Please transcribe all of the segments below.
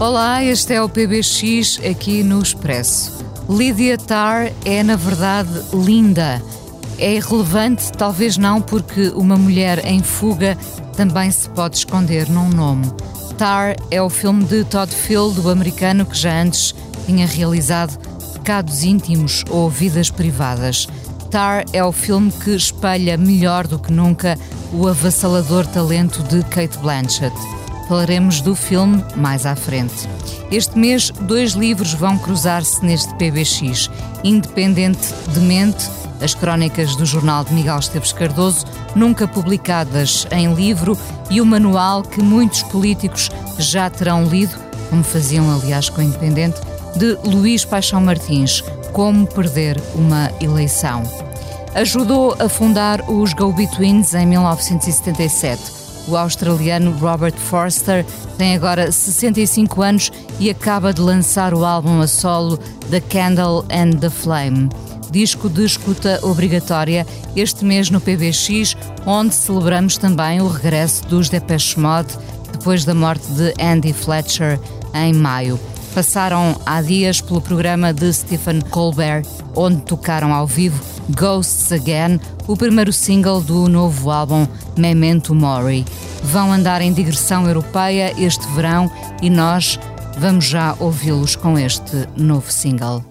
Olá, este é o PBX aqui no Expresso. Lydia Tarr é, na verdade, linda. É irrelevante, talvez não, porque uma mulher em fuga também se pode esconder num nome. Tar é o filme de Todd Field, o americano que já antes tinha realizado Pecados Íntimos ou Vidas Privadas. Tar é o filme que espelha melhor do que nunca o avassalador talento de Kate Blanchett. Falaremos do filme mais à frente. Este mês, dois livros vão cruzar-se neste PBX. Independentemente, as crónicas do jornal de Miguel Esteves Cardoso, nunca publicadas em livro, e o manual que muitos políticos já terão lido, como faziam aliás com o Independente, de Luís Paixão Martins, Como Perder uma Eleição. Ajudou a fundar os Go-Betweens em 1977 o australiano Robert Forster tem agora 65 anos e acaba de lançar o álbum a solo The Candle and the Flame. Disco de escuta obrigatória este mês no PBX, onde celebramos também o regresso dos Depeche Mode depois da morte de Andy Fletcher em maio. Passaram há dias pelo programa de Stephen Colbert, onde tocaram ao vivo Ghosts Again, o primeiro single do novo álbum Memento Mori. Vão andar em digressão europeia este verão e nós vamos já ouvi-los com este novo single.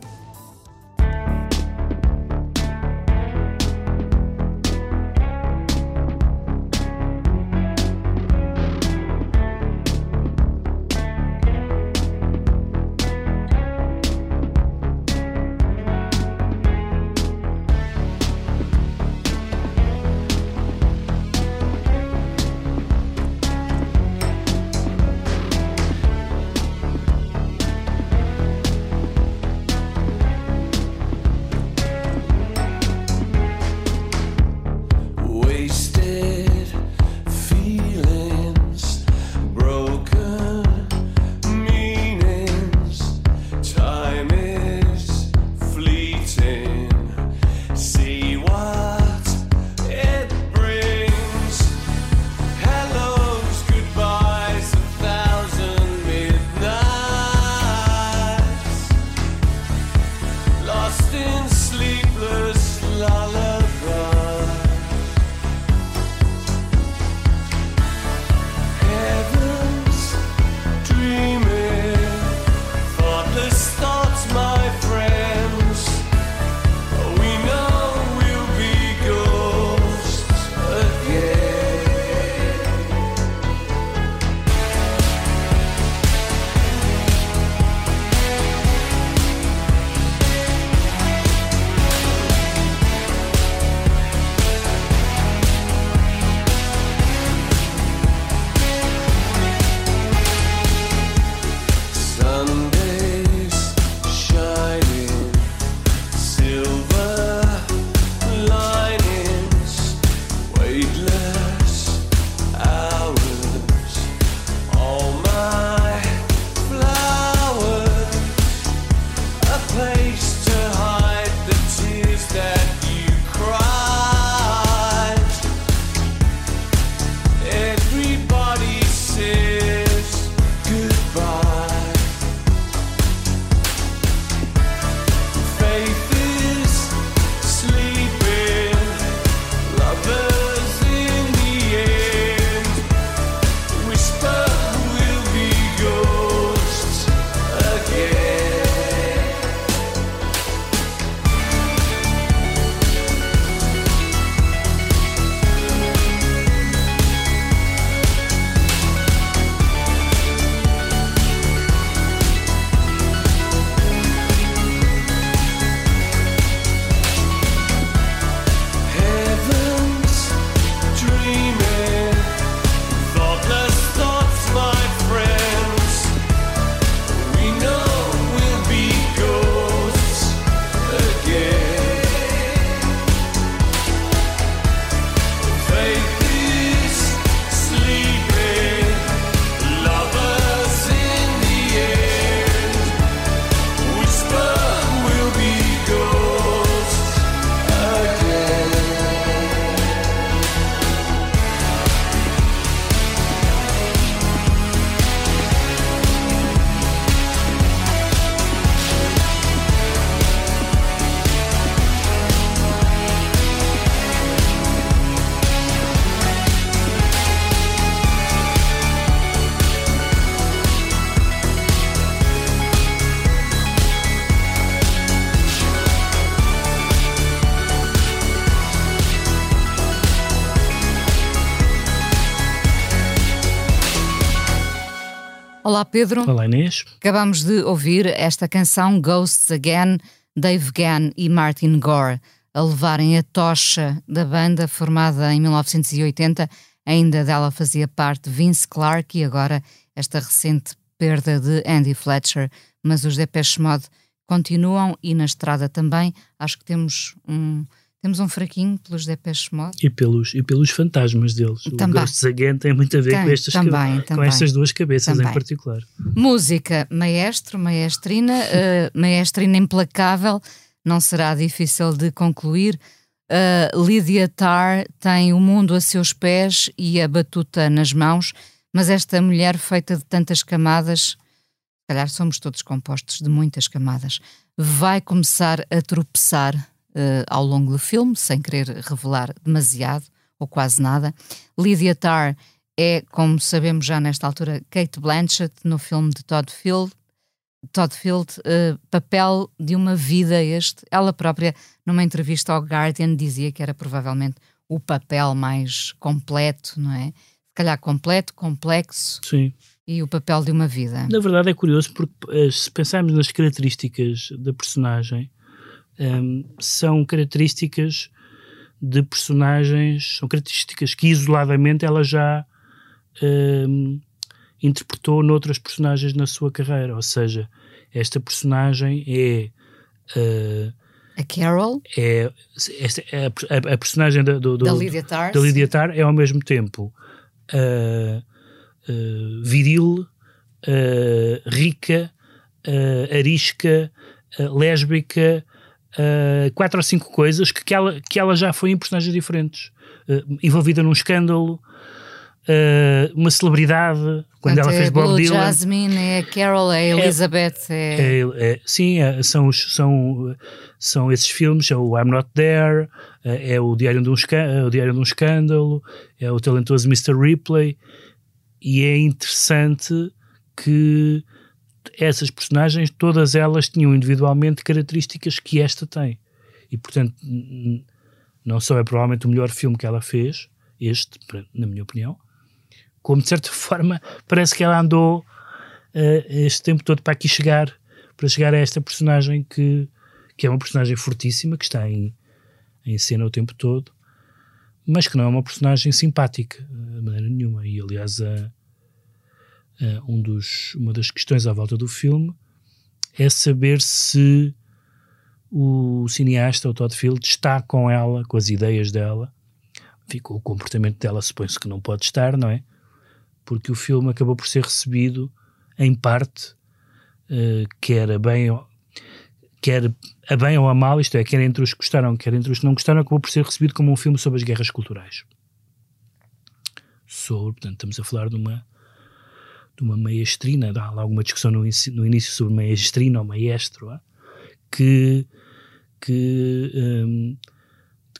Pedro. Olá, Inês. Acabamos de ouvir esta canção Ghosts Again, Dave Gann e Martin Gore, a levarem a tocha da banda formada em 1980. Ainda dela fazia parte Vince Clarke e agora esta recente perda de Andy Fletcher. Mas os Depeche Mode continuam e na estrada também. Acho que temos um temos um fraquinho pelos Depeche Mode. E pelos, e pelos fantasmas deles. Também. O Ghosts Again tem muito a ver Tem, com, estas, também, com também. estas duas cabeças Também. em particular. Música, maestro, maestrina, uh, maestrina implacável, não será difícil de concluir. Uh, Lydia Tarr tem o mundo a seus pés e a batuta nas mãos, mas esta mulher feita de tantas camadas, se calhar somos todos compostos de muitas camadas, vai começar a tropeçar uh, ao longo do filme, sem querer revelar demasiado ou quase nada. Lydia Tarr é, como sabemos já nesta altura, Kate Blanchett no filme de Todd Field. Todd Field, uh, papel de uma vida este. Ela própria, numa entrevista ao Guardian, dizia que era provavelmente o papel mais completo, não é? Se calhar completo, complexo Sim. e o papel de uma vida. Na verdade é curioso porque eh, se pensarmos nas características da personagem, ehm, são características de personagens, são características que isoladamente ela já ehm, interpretou noutras personagens na sua carreira. Ou seja, esta personagem é. eh, A Carol, é, é a, a- a personagem da, do, do- da Lydia Tarr. da Lydia Tarr é ao mesmo tempo ah, ah, viril, rica, arisca, lésbica, ah, quatro ou cinco coisas que, que, ela, que ela já foi em personagens diferentes. Ah, envolvida num escândalo, ah, uma celebridade, quando ela fez é Bob Blue Dylan. Jasmine, é a Carol, é a Elizabeth, é... É, é, sim, é, são, os, são, são esses filmes, é o I'm Not There, é, é o, Diário de um é o Diário de um Escândalo, é o talentoso Mr. Ripley, e é interessante que essas personagens, todas elas tinham individualmente características que esta tem. E, portanto, não só é provavelmente o melhor filme que ela fez, este, na minha opinião, como de certa forma parece que ela andou eh, este tempo todo para aqui chegar, para chegar a esta personagem que, que é uma personagem fortíssima, que está em, em cena o tempo todo, mas que não é uma personagem simpática eh, de maneira nenhuma. E aliás, a, a um dos, uma das questões à volta do filme é saber se o cineasta, o Todd Field, está com ela, com as ideias dela, enfim, com o comportamento dela, supõe-se que não pode estar, não é? Porque o filme acabou por ser recebido em parte, eh, quer a bem, quer a bem ou a mal, isto é, quer entre os que gostaram, quer entre os que não gostaram, acabou por ser recebido como um filme sobre as guerras culturais. Sobre, portanto, estamos a falar de uma de uma maestrina, há lá alguma discussão no, no início sobre maestrina ou maestro, que, que, hum,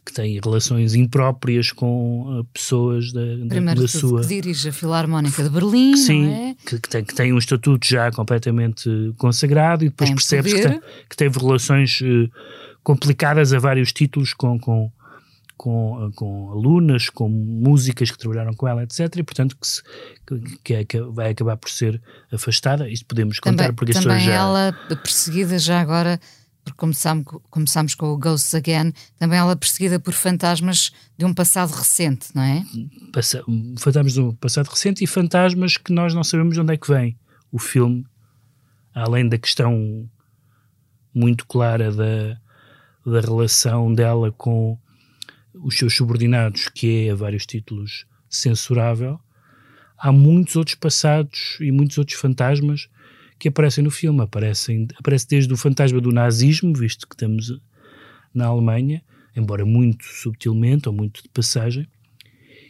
que tem relações impróprias com ah, pessoas da, da, Primeiro da sua que dirige a Filarmónica de Berlim, Sim, é? que, que tem, que tem um estatuto já completamente consagrado e depois Tem percebe-se que, que teve relações eh, complicadas a vários títulos com, com, com, com alunas, com músicas que trabalharam com ela, etc. E portanto que, se- que- que é- que vai acabar por ser afastada. Isto podemos contar Também, porque também pessoas já. ela perseguida já agora, porque começámos, começámos com o Ghosts Again, também ela perseguida por fantasmas de um passado recente, não é? passa- fantasmas do passado recente e fantasmas que nós não sabemos de onde é que vem. O filme, além da questão muito clara da, da relação dela com os seus subordinados, que é a vários títulos censurável, há muitos outros passados e muitos outros fantasmas que aparecem no filme. Aparecem, aparece desde o fantasma do nazismo, visto que estamos na Alemanha, embora muito subtilmente ou muito de passagem.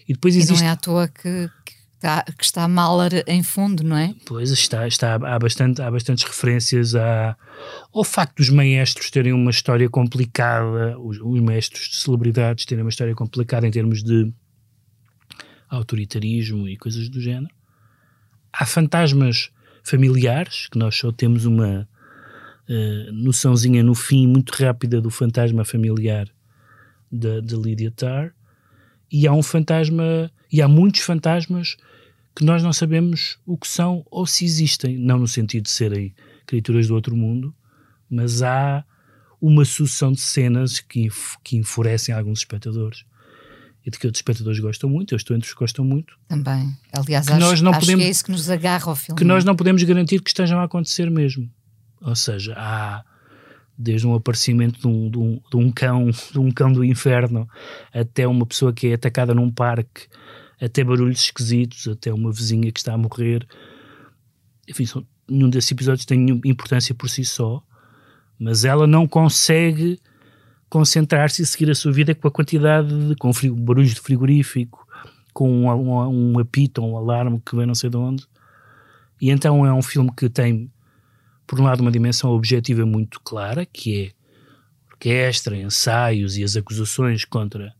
E depois E existe. não é à toa que, que está, que está Mahler em fundo, não é? Pois está, está, há, bastante, há bastantes referências à, ao facto dos maestros terem uma história complicada, os, os maestros de celebridades terem uma história complicada em termos de autoritarismo e coisas do género. Há fantasmas familiares, que nós só temos uma eh, noçãozinha no fim muito rápida do fantasma familiar da de Lydia Tarr. E há um fantasma, e há muitos fantasmas que nós não sabemos o que são ou se existem, não no sentido de serem criaturas do outro mundo, mas há uma sucessão de cenas que, que enfurecem alguns espectadores e de que outros espectadores gostam muito, eu estou entre os que gostam muito. Também. Aliás, que acho, nós não acho podemos, que é isso que nos agarra ao filme. Que nós não podemos garantir que estejam a acontecer mesmo. Ou seja, há desde um aparecimento de um, de um, de um cão, de um cão do inferno, até uma pessoa que é atacada num parque, até barulhos esquisitos, até uma vizinha que está a morrer. Enfim, são, nenhum desses episódios tem importância por si só, mas ela não consegue concentrar-se e seguir a sua vida com a quantidade de com barulhos de frigorífico, com um, um, um apito, um alarme que vem não sei de onde. E então é um filme que tem por um lado, uma dimensão objetiva muito clara, que é orquestra, ensaios e as acusações contra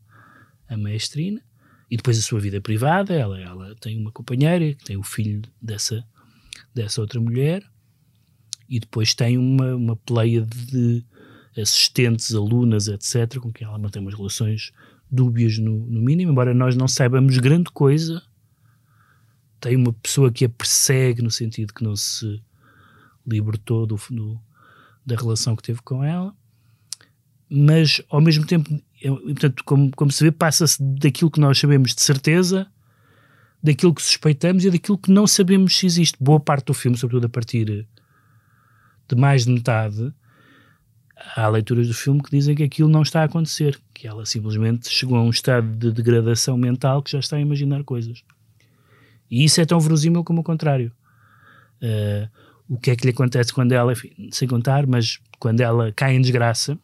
a maestrina, e depois a sua vida privada. Ela, ela tem uma companheira, tem o filho dessa, dessa outra mulher, e depois tem uma, uma pleia de assistentes, alunas, etc., com quem ela mantém umas relações dúbias no, no mínimo, embora nós não saibamos grande coisa. Tem uma pessoa que a persegue no sentido que não se libertou do, do, da relação que teve com ela, mas ao mesmo tempo, portanto, como, como se vê, passa-se daquilo que nós sabemos de certeza, daquilo que suspeitamos e daquilo que não sabemos se existe. Boa parte do filme, sobretudo a partir de mais de metade, há leituras do filme que dizem que aquilo não está a acontecer, que ela simplesmente chegou a um estado de degradação mental que já está a imaginar coisas. E isso é tão verosímil como o contrário. Uh, o que é que lhe acontece quando ela, enfim, sem contar, mas quando ela cai em desgraça.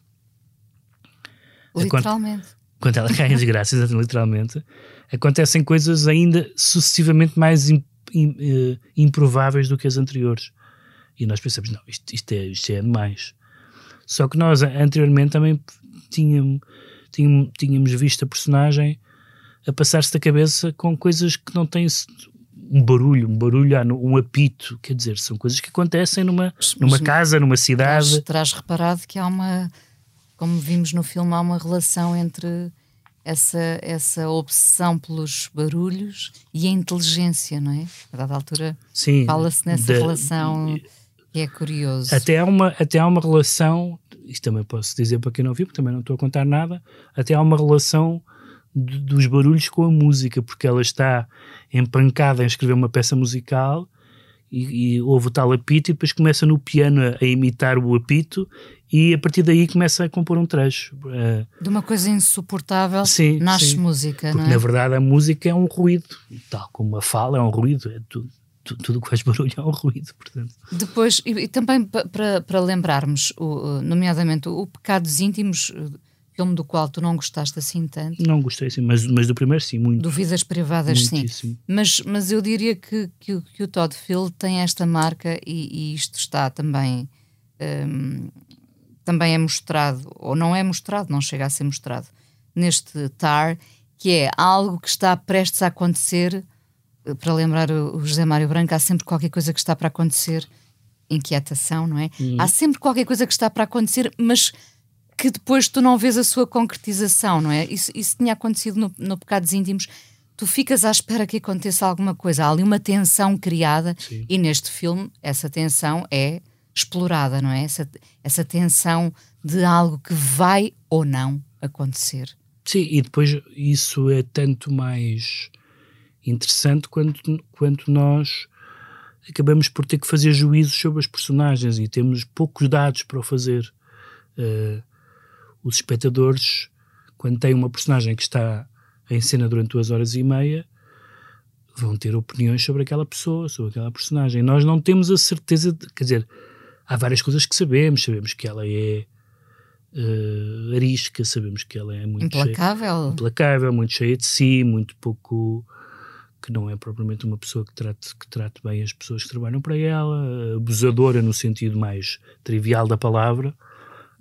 Literalmente. Quando, ela cai em desgraça, literalmente, acontecem coisas ainda sucessivamente mais imp, uh, improváveis do que as anteriores. E nós pensamos, não, isto, isto, é, isto é demais. Só que nós anteriormente também tínhamos, tínhamos, tínhamos visto a personagem a passar-se da cabeça com coisas que não têm um barulho, um barulho, um apito, quer dizer, são coisas que acontecem numa, numa casa, numa cidade. Terás, terás reparado que há uma, como vimos no filme, há uma relação entre essa, essa obsessão pelos barulhos e a inteligência, não é? A dada altura fala-se nessa da, relação que é curioso. Até há, uma, até há uma relação, isto também posso dizer para quem não viu, porque também não estou a contar nada, até há uma relação dos barulhos com a música, porque ela está empancada em escrever uma peça musical e, e ouve o tal apito e depois começa no piano a, a, imitar o apito e a partir daí começa a compor um trecho. Uh, de uma coisa insuportável sim, nasce sim. música, porque, é? na verdade a música é um ruído, tal como a fala é um ruído, é tudo. Tudo que faz barulho é um ruído, portanto. Depois, e, e também para, para lembrarmos, o, nomeadamente, o, o Pecados Íntimos filme do qual tu não gostaste assim tanto. Não gostei, sim, mas, mas do primeiro sim, muito. Do Vidas Privadas, Muitíssimo. sim. Mas, mas eu diria que, que, que o Todd Field tem esta marca e, e isto está também. Um, também é mostrado, ou não é mostrado, não chega a ser mostrado, neste TAR, que é algo que está prestes a acontecer. Para lembrar o José Mário Branco, há sempre qualquer coisa que está para acontecer. Inquietação, não é? Hum. Há sempre qualquer coisa que está para acontecer, mas que depois tu não vês a sua concretização, não é? Isso, isso tinha acontecido no, no Pecados Íntimos. Tu ficas à espera que aconteça alguma coisa. Há ali uma tensão criada Sim. e neste filme essa tensão é explorada, não é? Essa, essa tensão de algo que vai ou não acontecer. Sim, e depois isso é tanto mais interessante quando, quando nós acabamos por ter que fazer juízos sobre as personagens e temos poucos dados para o fazer. Uh, os espectadores, quando têm uma personagem que está em cena durante duas horas e meia, vão ter opiniões sobre aquela pessoa, sobre aquela personagem. Nós não temos a certeza, de, quer dizer, há várias coisas que sabemos. Sabemos que ela é uh, arisca, sabemos que ela é muito implacável. Cheia, implacável, muito cheia de si, muito pouco que não é propriamente uma pessoa que trate, que trate bem as pessoas que trabalham para ela, abusadora no sentido mais trivial da palavra.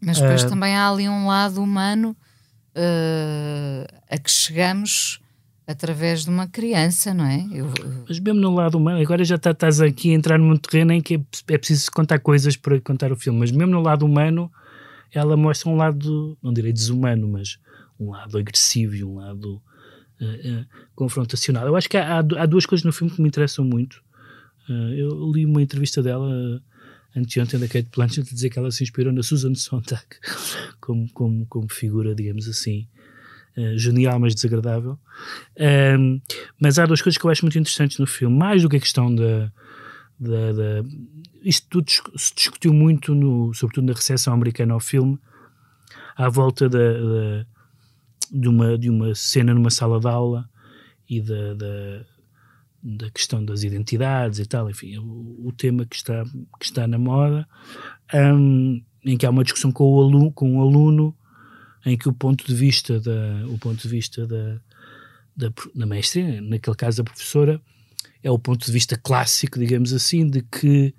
Mas depois uh, também há ali um lado humano uh, a que chegamos através de uma criança, não é? Eu, mas mesmo no lado humano, agora já tá, estás aqui a entrar num terreno em que é, é preciso contar coisas para contar o filme, mas mesmo no lado humano, ela mostra um lado, não direi desumano, mas um lado agressivo e um lado uh, confrontacional. Eu acho que há, há, duas coisas no filme que me interessam muito. eu li uma entrevista dela anteontem da Kate Blanchett a dizer que ela se inspirou na Susan Sontag como, como, como figura, digamos assim, uh, genial, mas desagradável. Um, mas há duas coisas que eu acho muito interessantes no filme, mais do que a questão da. da, da isto tudo se discutiu muito, no, sobretudo na recepção americana ao filme, à volta da, da, de, uma, de uma cena numa sala de aula e da, da da questão das identidades e tal, enfim, o, o tema que está, que está na moda, um, em que há uma discussão com o aluno, com o aluno em que o ponto de vista da, o ponto de vista da, da, da mestre, naquele caso a professora, é o ponto de vista clássico, digamos assim, de que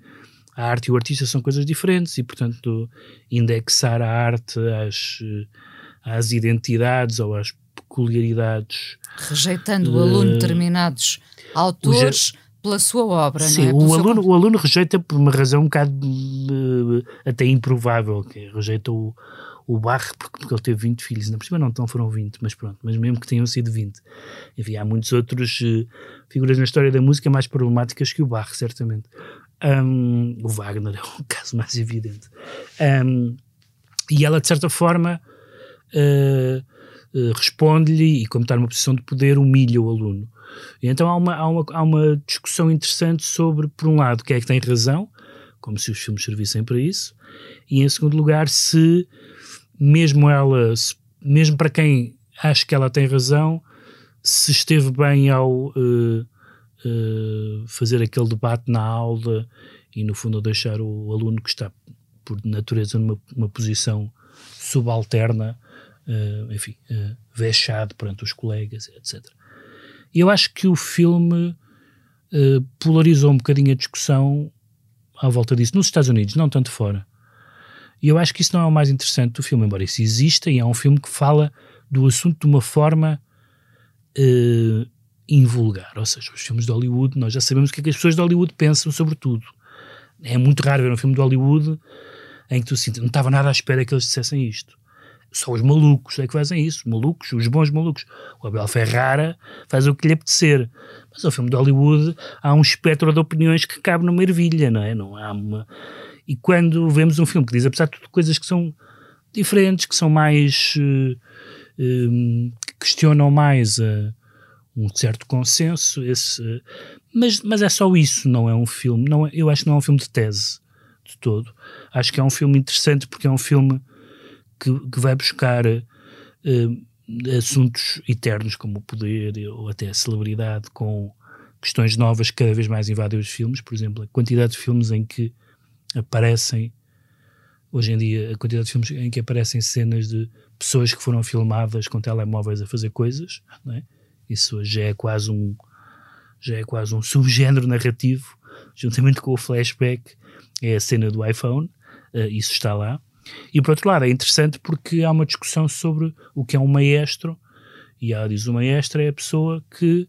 a arte e o artista são coisas diferentes e, portanto, indexar a arte às, às identidades ou às peculiaridades. Rejeitando o aluno determinados autores pela sua obra, Sim, não é? o aluno, o aluno rejeita por uma razão um bocado uh, até improvável, que rejeita o, o Barre porque, porque ele teve 20 filhos, na cima não então foram 20, mas pronto, mas mesmo que tenham sido 20. Enfim, há muitos outros uh, figuras na história da música mais problemáticas que o Barre, certamente. Um, o Wagner é o caso mais evidente. Um, e ela, de certa forma, uh, responde-lhe e, como está numa posição de poder, humilha o aluno. E então há uma, há, uma, há uma discussão interessante sobre, por um lado, quem é que tem razão, como se os filmes servissem para isso, e em segundo lugar, se mesmo ela, se, mesmo para quem acha que ela tem razão, se esteve bem ao uh, uh, fazer aquele debate na aula e, no fundo, deixar o aluno que está, por natureza, numa posição subalterna, uh, enfim, vexado perante os colegas, etc. E eu acho que o filme uh, polarizou um bocadinho a discussão à volta disso, nos Estados Unidos, não tanto fora. E eu acho que isso não é o mais interessante do filme, embora isso exista, e é um filme que fala do assunto de uma forma uh, invulgar. Ou seja, os filmes de Hollywood, nós já sabemos o que é que as pessoas de Hollywood pensam sobre tudo. É muito raro ver um filme de Hollywood em que tu sintas, não estava nada à espera que eles dissessem isto. Só os malucos é que fazem isso, malucos, os bons malucos. O Abel Ferrara faz o que lhe apetecer. Mas ao filme de Hollywood há um espectro de opiniões que cabe numa ervilha, não é? Não há uma... E quando vemos um filme que diz, apesar de tudo, coisas que são diferentes, que são mais. Uh, uh, que questionam mais uh, um certo consenso, esse, mas, mas é só isso, não é um filme. Não é, eu acho que não é um filme de tese de todo. Acho que é um filme interessante porque é um filme que, que vai buscar uh, assuntos eternos como o poder ou até a celebridade com questões novas que cada vez mais invadem os filmes, por exemplo, a quantidade de filmes em que aparecem hoje em dia, a quantidade de filmes em que aparecem cenas de pessoas que foram filmadas com telemóveis a fazer coisas, é? isso já é quase um já é quase um subgénero narrativo, juntamente com o flashback, é a cena do iPhone, uh, isso está lá. E por outro lado, é interessante porque há uma discussão sobre o que é um maestro, e ela diz: o maestro é a pessoa que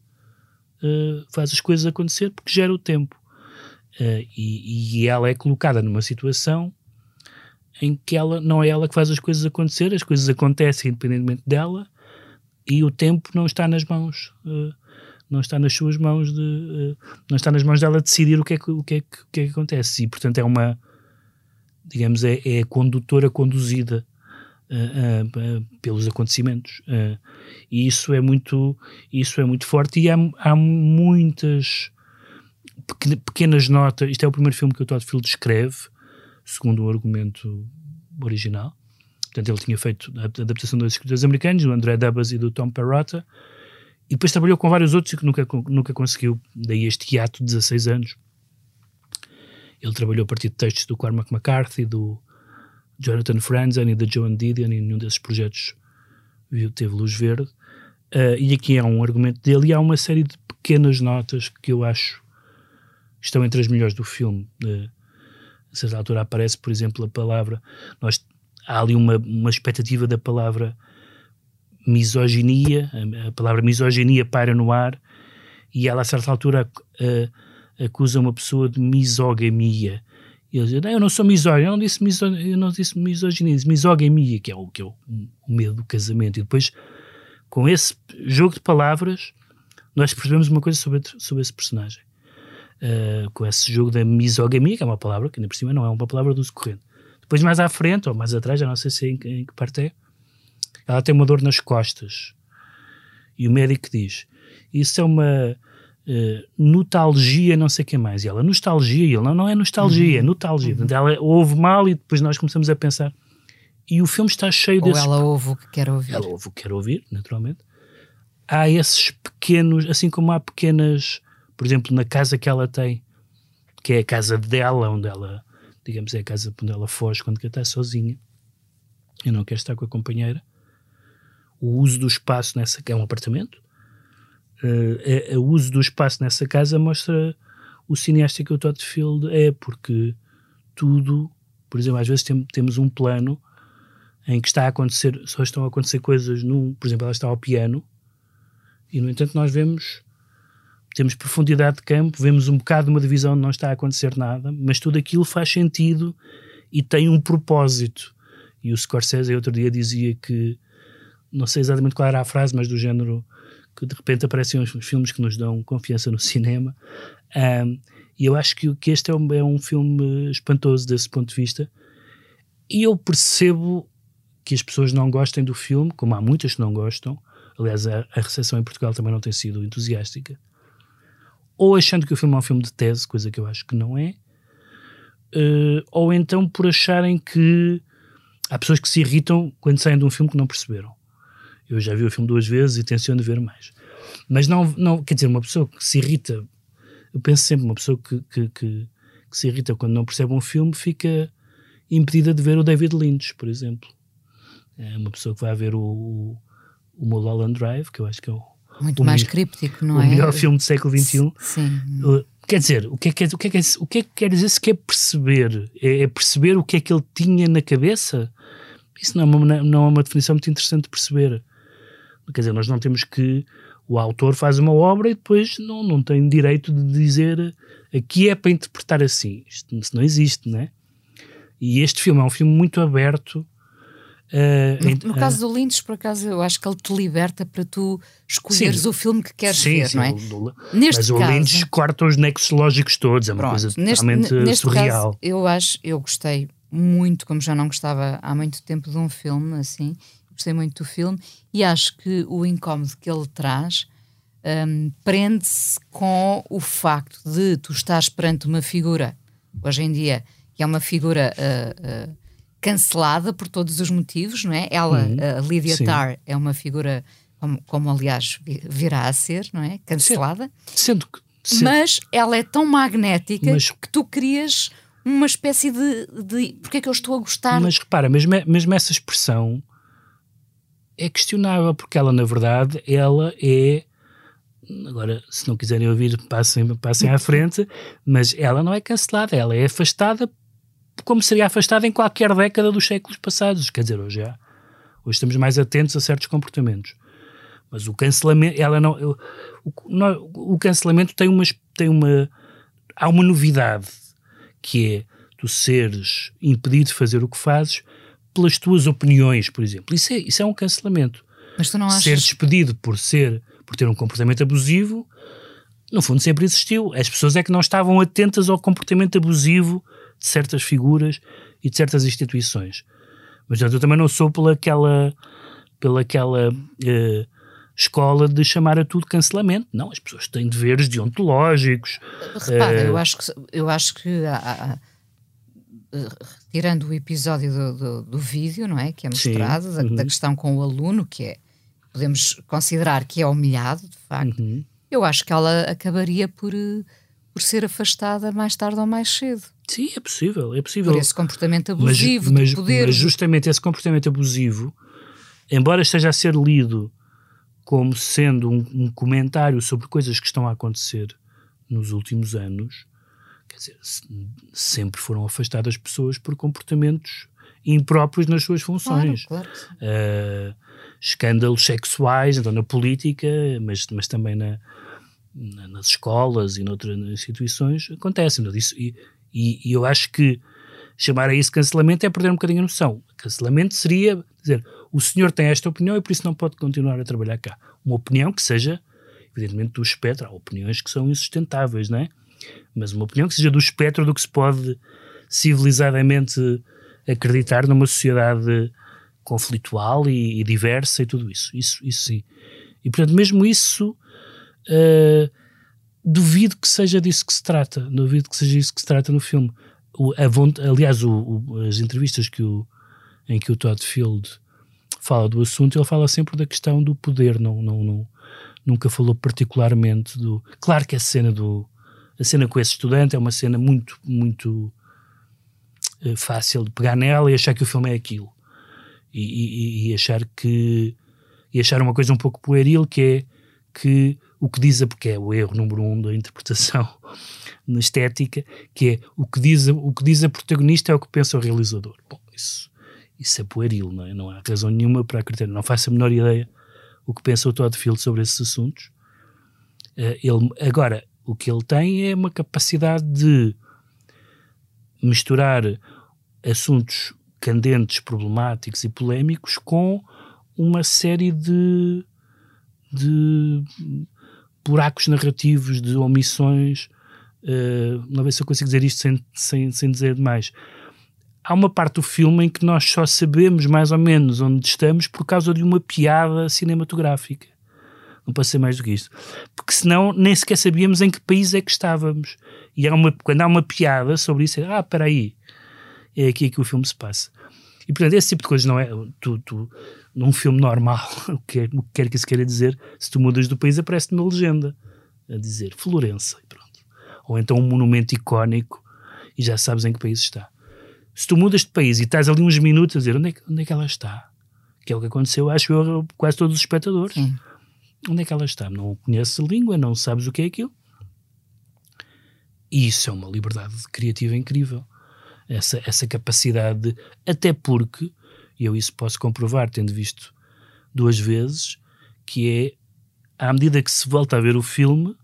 uh, faz as coisas acontecer porque gera o tempo. Uh, e, e, ela é colocada numa situação em que ela não é ela que faz as coisas acontecer, as coisas acontecem independentemente dela, e o tempo não está nas mãos. Uh, não está nas suas mãos de não está nas mãos dela decidir o que é que, o que, é que, o que, é que acontece e portanto é uma digamos, é, é a condutora conduzida uh, uh, pelos acontecimentos. E isso é muito, isso é muito forte e há, há muitas pequenas notas. Isto é o primeiro filme que o Todd Field escreve, segundo o argumento original. Portanto, ele tinha feito a adaptação dos escritores americanos, do André Dubas e do Tom Perrotta, e depois trabalhou com vários outros que nunca, nunca conseguiu. Daí este hiato de 16 anos. Ele trabalhou a partir de textos do Cormac McCarthy, do Jonathan Franzen e da Joan Didion, e nenhum desses projetos viu, teve luz verde. Uh, e aqui há um argumento dele e há uma série de pequenas notas que eu acho estão entre as melhores do filme. Uh, a certa altura aparece, por exemplo, a palavra. Nós, há ali uma, uma expectativa da palavra misoginia, a, a palavra misoginia paira no ar, e ela, a certa altura, uh, acusa uma pessoa de misogamia. E ele diz, eu não sou misógino, eu não disse, misoginia, eu não disse misoginia, disse misogamia, que é, o, que é o, o medo do casamento. E depois com esse jogo de palavras, nós percebemos uma coisa sobre, sobre esse personagem. Uh, com esse jogo da misogamia, que é uma palavra que ainda por cima não é uma palavra do corrente. Depois, mais à frente, ou mais atrás, já não sei se é em, em que parte é, ela tem uma dor nas costas. E o médico diz: Isso é uma uh, nostalgia, não sei o que mais. E ela, nostalgia, e ele, não, não é nostalgia, é uhum. é nostalgia. Uhum. Ela ouve mal e depois nós começamos a pensar. E o filme está cheio Ou desses. ela ouve o que quer ouvir. Ela ouve o que quer ouvir, naturalmente. Há esses pequenos, assim como há pequenas por exemplo, na casa que ela tem, que é a casa dela, onde ela, digamos, é a casa onde ela foge quando estar sozinha e não quer estar com a companheira. O uso do espaço nessa é um apartamento. Uh, uso do espaço nessa casa mostra o cineasta que o Todd Field é, porque tudo, por exemplo, às vezes tem, temos um plano em que está a acontecer, só estão a acontecer coisas num, por exemplo, ela está ao piano e no entanto nós vemos temos profundidade de campo, vemos um bocado de uma divisão onde não está a acontecer nada, mas tudo aquilo faz sentido e tem um propósito. E o Scorsese outro dia dizia que, não sei exatamente qual era a frase, mas do género que de repente aparecem uns filmes que nos dão confiança no cinema. Um, e eu acho que, que este é um, é um filme espantoso desse ponto de vista. E eu percebo que as pessoas não gostem do filme, como há muitas que não gostam. Aliás, a, a recepção em Portugal também não tem sido entusiástica ou achando que o filme é um filme de tese, coisa que eu acho que não é, uh, ou então por acharem que há pessoas que se irritam quando saem de um filme que não perceberam. Eu já vi o filme duas vezes e tenciono ver mais. Mas não, não quer dizer, uma pessoa que se irrita, eu penso sempre, uma pessoa que, que, que, que se irrita quando não percebe um filme fica impedida de ver o David Lynch, por exemplo. É uma pessoa que vai ver o, o, o Mulholland Drive, que eu acho que é o muito mais melhor, críptico, não o é? O melhor filme do século XXI. Sim. Quer dizer, o que é que, o que, é que, o que, é que quer dizer se quer perceber? É, é, perceber o que é que ele tinha na cabeça? Isso não é, uma, não é uma definição muito interessante de perceber. Quer dizer, nós não temos que. O autor faz uma obra e depois não, não tem direito de dizer aqui é para interpretar assim. Isto, não existe, não é? E este filme é um filme muito aberto Uh, no, no uh, caso do Lynch, por acaso, eu acho que ele te liberta para tu escolheres sim, o filme que queres sim, ver, sim, não é? O, neste mas caso, o Lynch corta os nexos lógicos todos, é uma pronto, coisa totalmente neste surreal. Caso, eu acho, eu gostei muito, como já não gostava há muito tempo de um filme assim, gostei muito do filme e acho que o incómodo que ele traz um, prende-se com o facto de tu estás perante uma figura, hoje em dia, que é uma figura. Uh, uh, cancelada por todos os motivos, não é? Ela, uhum. a Lydia Sim. Tarr, é uma figura, como, como, aliás virá a ser, não é? Cancelada. Sendo que. Sendo... Mas ela é tão magnética mas... que tu crias uma espécie de, de. Porque é que eu estou a gostar? Mas repara, mesmo, mesmo essa expressão é questionável, porque ela, na verdade, ela é. Agora, se não quiserem ouvir, passem, passem à frente, mas ela não é cancelada, ela é afastada como seria afastada em qualquer década dos séculos passados. Quer dizer, hoje, há, hoje estamos mais atentos a certos comportamentos. Mas o cancelamento, ela não, o, o cancelamento tem uma, tem uma, há uma novidade que é tu seres impedido de fazer o que fazes pelas tuas opiniões, por exemplo. Isso é, isso é um cancelamento. Mas tu não achas... Ser despedido por ser, por ter um comportamento abusivo, no fundo sempre existiu. As pessoas é que não estavam atentas ao comportamento abusivo de certas figuras e de certas instituições. Mas eu também não sou pelaquela, pelaquela uh, escola de chamar a tudo cancelamento. Não, as pessoas têm deveres deontológicos. Repara, uh, eu acho que, eu acho que há, retirando o episódio do, do, do, vídeo, não é? Que é mostrado, da, uhum. da, questão com o aluno, que é, podemos considerar que é humilhado, de facto, uhum. eu acho que ela acabaria por, por ser afastada mais tarde ou mais cedo. Sim, é possível, é possível. Por esse comportamento abusivo mas, mas, poder. Mas justamente esse comportamento abusivo, embora esteja a ser lido como sendo um, um, comentário sobre coisas que estão a acontecer nos últimos anos, quer dizer, sempre foram afastadas pessoas por comportamentos impróprios nas suas funções. Claro, claro. Uh, escândalos sexuais, então na política, mas, mas também na, na, nas escolas e noutras instituições acontecem. Isso, e, e, e, eu acho que chamar a isso cancelamento é perder um bocadinho a noção. Cancelamento seria dizer o senhor tem esta opinião e por isso não pode continuar a trabalhar cá. Uma opinião que seja, evidentemente, do espectro. Há opiniões que são insustentáveis, não é? Mas uma opinião que seja do espectro do que se pode civilizadamente acreditar numa sociedade conflitual e, e diversa e tudo isso. Isso, isso sim. E portanto, mesmo isso, uh, duvido que seja disso que se trata. Duvido que seja isso que se trata no filme. O, a, aliás, o, o, as entrevistas que o, em que o Todd Field fala do assunto, ele fala sempre da questão do poder, não, não, não, nunca falou particularmente do. Claro que a cena do. A cena com esse estudante é uma cena muito, muito uh, fácil de pegar nela e achar que o filme é aquilo. E, e, e achar que. E achar uma coisa um pouco pueril que é que o que diz a, porque é o erro número um da interpretação na estética, que é o que diz a, o que diz a protagonista é o que pensa o realizador. Bom, isso, isso é pueril, não é? Não há razão nenhuma para acreditar. Não faço a menor ideia o que pensa o Todd Field sobre esses assuntos. Uh, ele, agora, o que ele tem é uma capacidade de misturar assuntos candentes, problemáticos e polémicos com uma série de, de buracos narrativos, de omissões. Uh, não sei se eu consigo dizer isto sem, sem, sem dizer demais. Há uma parte do filme em que nós só sabemos mais ou menos onde estamos por causa de uma piada cinematográfica. Não pode ser mais do que isto. Porque senão nem sequer sabíamos em que país é que estávamos. E há uma, quando há uma piada sobre isso, é, ah, espera aí, é aqui que o filme se passa. E portanto, esse tipo de coisas não é. Tu, tu, num filme normal, o que, é, o que quer que isso queira dizer, se tu mudas do país, aparece uma legenda a dizer Florença, e pronto. Ou então um monumento icónico e já sabes em que país está. Se tu mudas de país e estás ali uns minutos a dizer onde é, onde é que ela está, que é o que aconteceu, acho eu, quase todos os espectadores. Sim. Onde é que ela está? Não conheces a língua, não sabes o que é aquilo. E isso é uma liberdade criativa incrível. Essa, essa capacidade de, até porque e eu isso posso comprovar, tendo visto duas vezes, que é, à medida que se volta a ver o filme,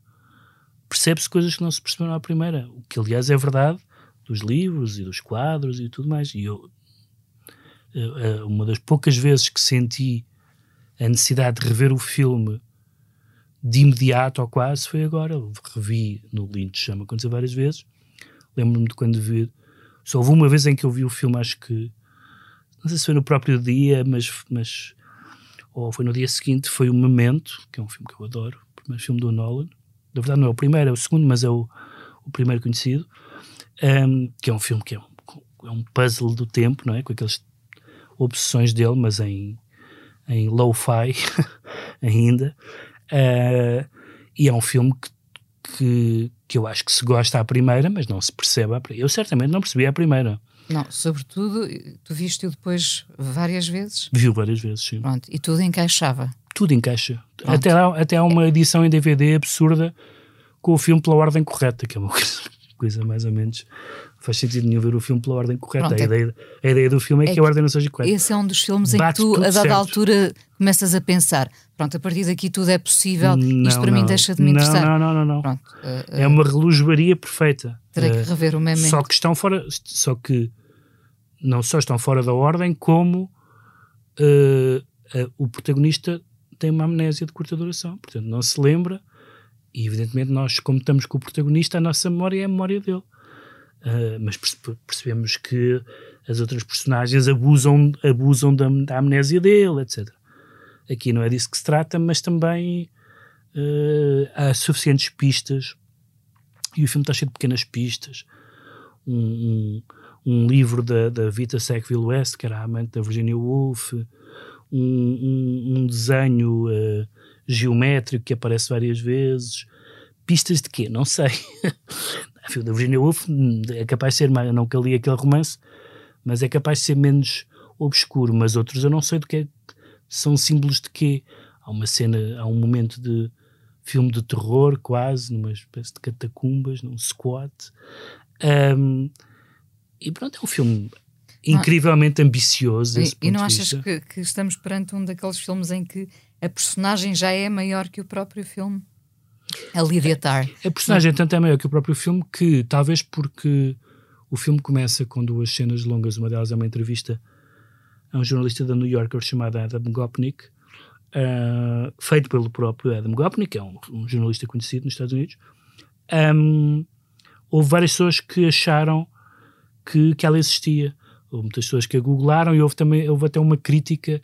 percebe-se coisas que não se perceberam à primeira, o que aliás é verdade dos livros e dos quadros e tudo mais. E eu, eh, eh, uma das poucas vezes que senti a necessidade de rever o filme de imediato ou quase foi agora. Revi no já me aconteceu várias vezes. Lembro-me de quando vi. Só houve uma vez em que eu vi o filme, acho que não sei se foi no próprio dia, mas, mas ou foi no dia seguinte, foi o Memento, que é um filme que eu adoro, o primeiro filme do Nolan. Na verdade não é o primeiro, é o segundo, mas é o, o primeiro conhecido, um, que é um filme que é um, é um puzzle do tempo, não é? Com aquelas obsessões dele, mas em, em low-fi ainda. Uh, e é um filme que, que, que, eu acho que se gosta à primeira, mas não se percebe à primeira. Eu certamente não percebi à primeira. Não, sobretudo, tu viste-o depois várias vezes? Viu várias vezes, sim. Pronto, e tudo encaixava? Tudo encaixa. Até há, até há uma edição em DVD absurda com o filme pela ordem correta, que é uma coisa, coisa mais ou menos. Faz sentido nenhum ver o filme pela ordem correta. Pronto, a, é, ideia, a ideia do filme é, é que a ordem não seja correta. Esse é um dos filmes Bate em que tu, a dada altura, começas a pensar: pronto, a partir daqui tudo é possível, não, isto para não, mim deixa de me interessar. Não, não, não, não. Pronto, uh, é uma relojoaria perfeita. Terei uh, que rever o meme. Só que estão fora. Só que não só estão fora da ordem, como uh, uh, o protagonista tem uma amnésia de curta duração, portanto não se lembra, e evidentemente nós, como estamos com o protagonista, a nossa memória é a memória dele. Uh, mas percebemos que as outras personagens abusam, abusam da, da, amnésia dele, etc. Aqui não é disso que se trata, mas também há suficientes pistas, e o filme está cheio de pequenas pistas. um, um um livro da, da Vita Sackville West, que era a amante da Virginia Woolf, um, um, um desenho uh, geométrico que aparece várias vezes. Pistas de quê? Não sei. a da Virginia Woolf hum, é capaz de ser, não que ali aquele romance, mas é capaz de ser menos obscuro. Mas outros eu não sei do que é, são símbolos de quê. Há uma cena, há um momento de filme de terror, quase, numa espécie de catacumbas, num squat. Um, e pronto, é um filme incrivelmente ambicioso. E, e, não achas que, que, estamos perante um daqueles filmes em que a personagem já é maior que o próprio filme? A Lydia Tarr. A, a personagem não. tanto é maior que o próprio filme que, talvez porque o filme começa com duas cenas longas, uma delas é uma entrevista a um jornalista da New Yorker chamado Adam Gopnik, uh, feito pelo próprio Adam Gopnik, que é um, um jornalista conhecido nos Estados Unidos. Um, houve várias pessoas que acharam que, que ela existia. Houve muitas pessoas que a googlaram e houve, também, houve até uma crítica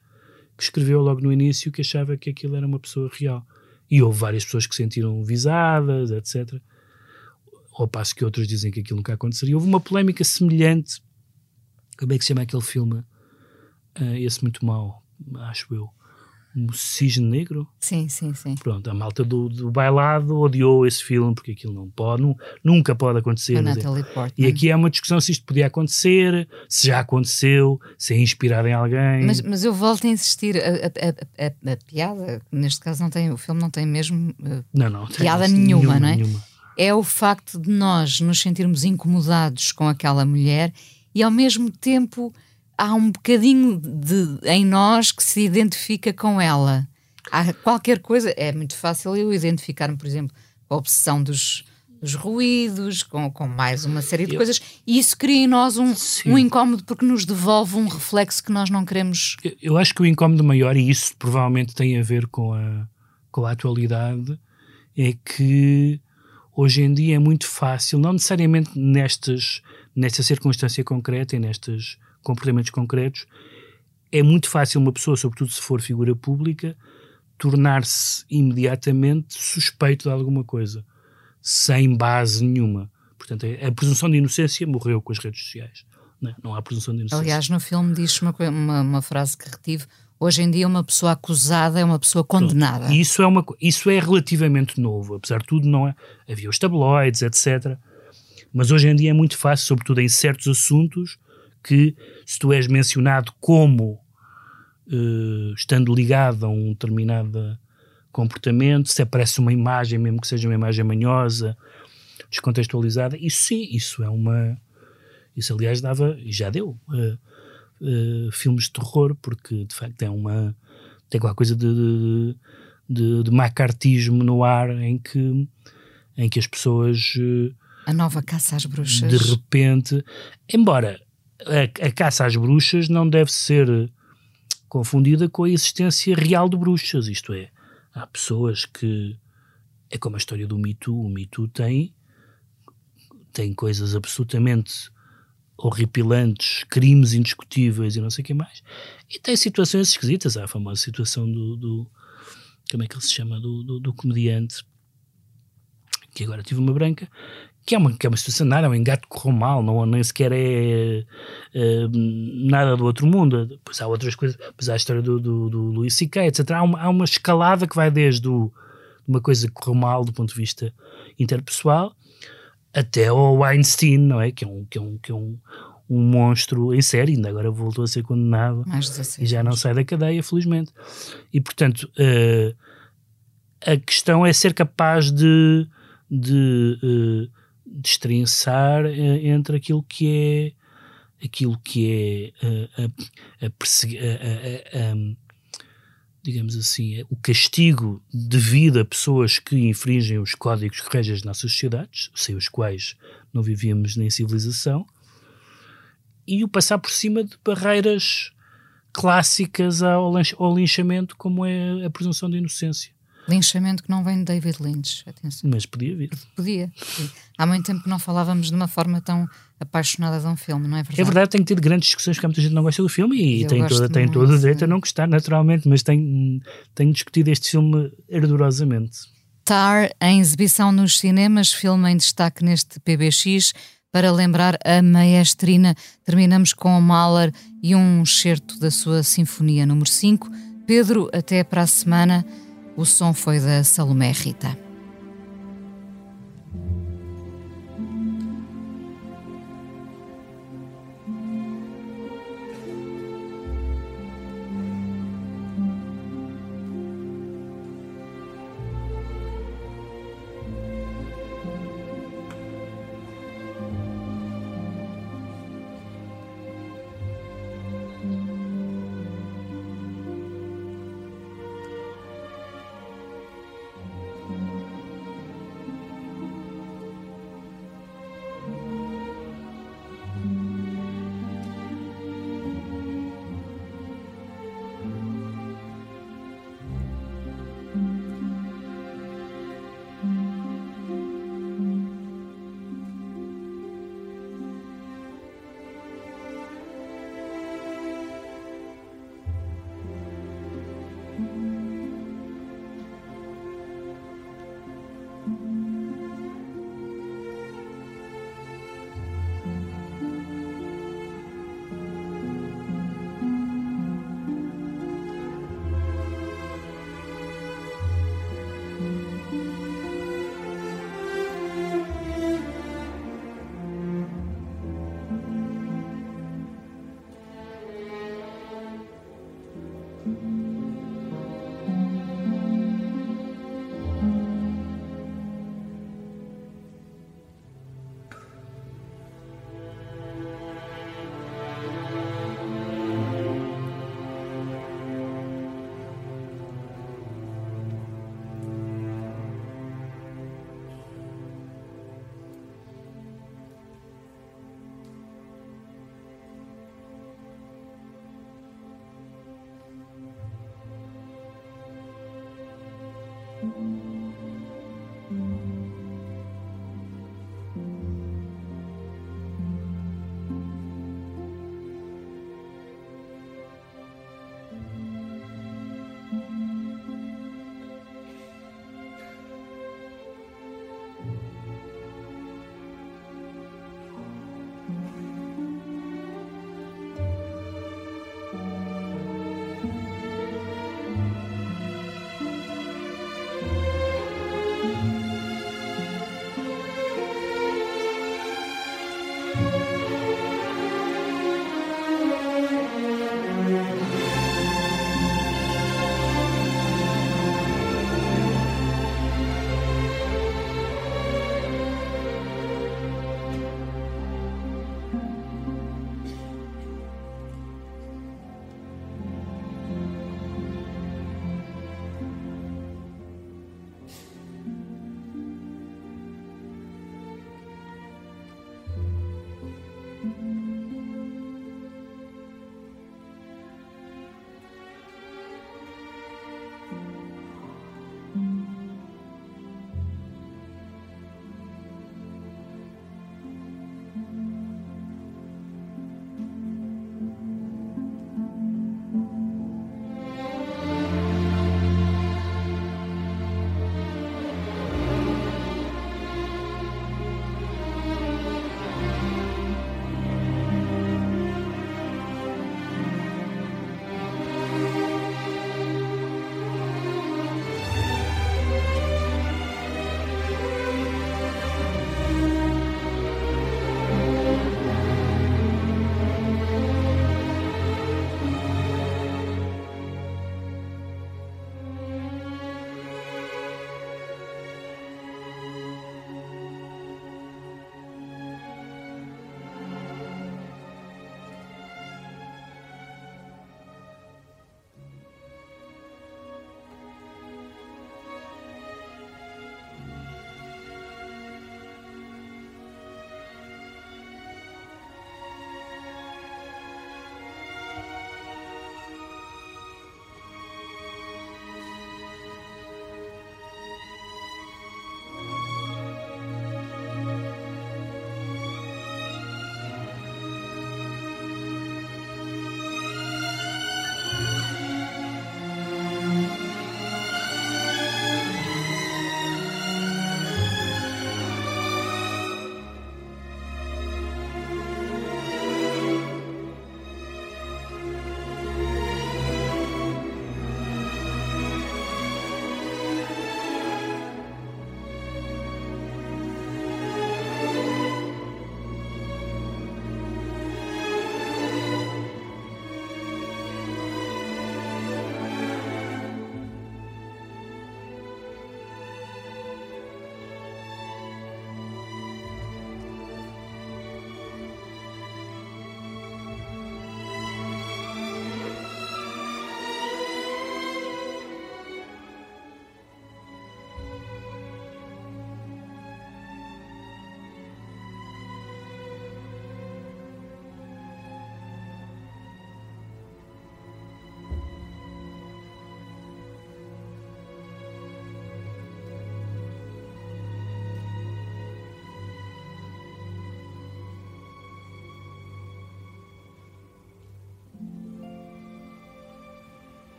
que escreveu logo no início que achava que aquilo era uma pessoa real. E houve várias pessoas que se sentiram visadas, etc. Ao passo que outros dizem que aquilo nunca aconteceria. Houve uma polémica semelhante. Como é que se chama aquele filme? Uh, esse muito mau, acho eu um cisne negro. Sim, sim, sim. Pronto, a malta do, do bailado odiou esse filme porque aquilo não pode, não, nunca pode acontecer. A Natalie Portman. E aqui é uma discussão se isto podia acontecer, se já aconteceu, se é inspirado em alguém. Mas, mas eu volto a insistir, a, a, a, a, piada, neste caso não tem, o filme não tem mesmo uh, não, não, piada nenhuma, nenhuma, não é? Nenhuma. É o facto de nós nos sentirmos incomodados com aquela mulher e ao mesmo tempo há um bocadinho de, em nós que se identifica com ela. Há qualquer coisa, é muito fácil eu identificar-me, por exemplo, com a obsessão dos, dos ruídos, com, com mais uma série de eu, coisas, e isso cria em nós um, um incómodo porque nos devolve um reflexo que nós não queremos. Eu, eu, acho que o incómodo maior, e isso provavelmente tem a ver com a, com a atualidade, é que hoje em dia é muito fácil, não necessariamente nestas, nesta circunstância concreta e nestas comportamentos concretos, é muito fácil uma pessoa, sobretudo se for figura pública, tornar-se imediatamente suspeito de alguma coisa, sem base nenhuma. Portanto, a presunção de inocência morreu com as redes sociais. Não, é? não há presunção de inocência. Aliás, no filme diz uma, uma, uma, frase que retive: hoje em dia, uma pessoa acusada é uma pessoa condenada. Isso é, uma, isso é relativamente novo, apesar de tudo, não é? Havia os tabloides, etc. Mas hoje em dia é muito fácil, sobretudo em certos assuntos, que se tu és mencionado como uh, estando ligado a um determinado comportamento, se aparece uma imagem, mesmo que seja uma imagem manhosa, descontextualizada, isso sim, isso é uma. Isso, aliás, dava, e já deu, uh, uh, filmes de terror, porque de facto é uma. tem qualquer coisa de, de, de macartismo no ar em que, em que as pessoas. A nova caça às bruxas. De repente, embora a, a, caça às bruxas não deve ser confundida com a existência real de bruxas, isto é, há pessoas que é como a história do Me Too, o Me Too tem tem coisas absolutamente horripilantes, crimes indiscutíveis e não sei o que mais, e tem situações esquisitas, há a famosa situação do, do como é que ele se chama, do, do, do comediante que agora tive uma branca, que é uma, que é uma situação nada, é um engate que correu mal, não, nem sequer é, é, nada do outro mundo. Depois há outras coisas, depois há a história do, do, do Luís C.K., etc. Há uma, há uma escalada que vai desde o, uma coisa que correu mal do ponto de vista interpessoal até ao Weinstein, não é? Que é um, que é um, que é um, um monstro em série, ainda agora voltou a ser condenado e já não sai da cadeia, felizmente. E portanto, uh, a questão é ser capaz de, de uh, destrinçar uh, entre aquilo que é aquilo que é uh, a, a, a, a, digamos assim, o castigo devido a pessoas que infringem os códigos que regem as nossas sociedades, sem os quais não vivíamos nem civilização, e o passar por cima de barreiras clássicas ao linchamento, como é a presunção de inocência. Linchamento que não vem de David Lynch, atenção. Mas podia vir. Podia. Há muito tempo que não falávamos de uma forma tão apaixonada de um filme, não é verdade? É verdade, tenho tido grandes discussões porque muita gente não gosta do filme e tem, toda, tem todo o direito a não gostar, naturalmente, mas tenho, tenho discutido este filme ardorosamente. Tar, em exibição nos cinemas, filme em destaque neste PBX. Para lembrar a maestrina, terminamos com o Mahler e um excerto da sua Sinfonia número 5. Pedro, até para a semana. O som foi da Salomé Rita.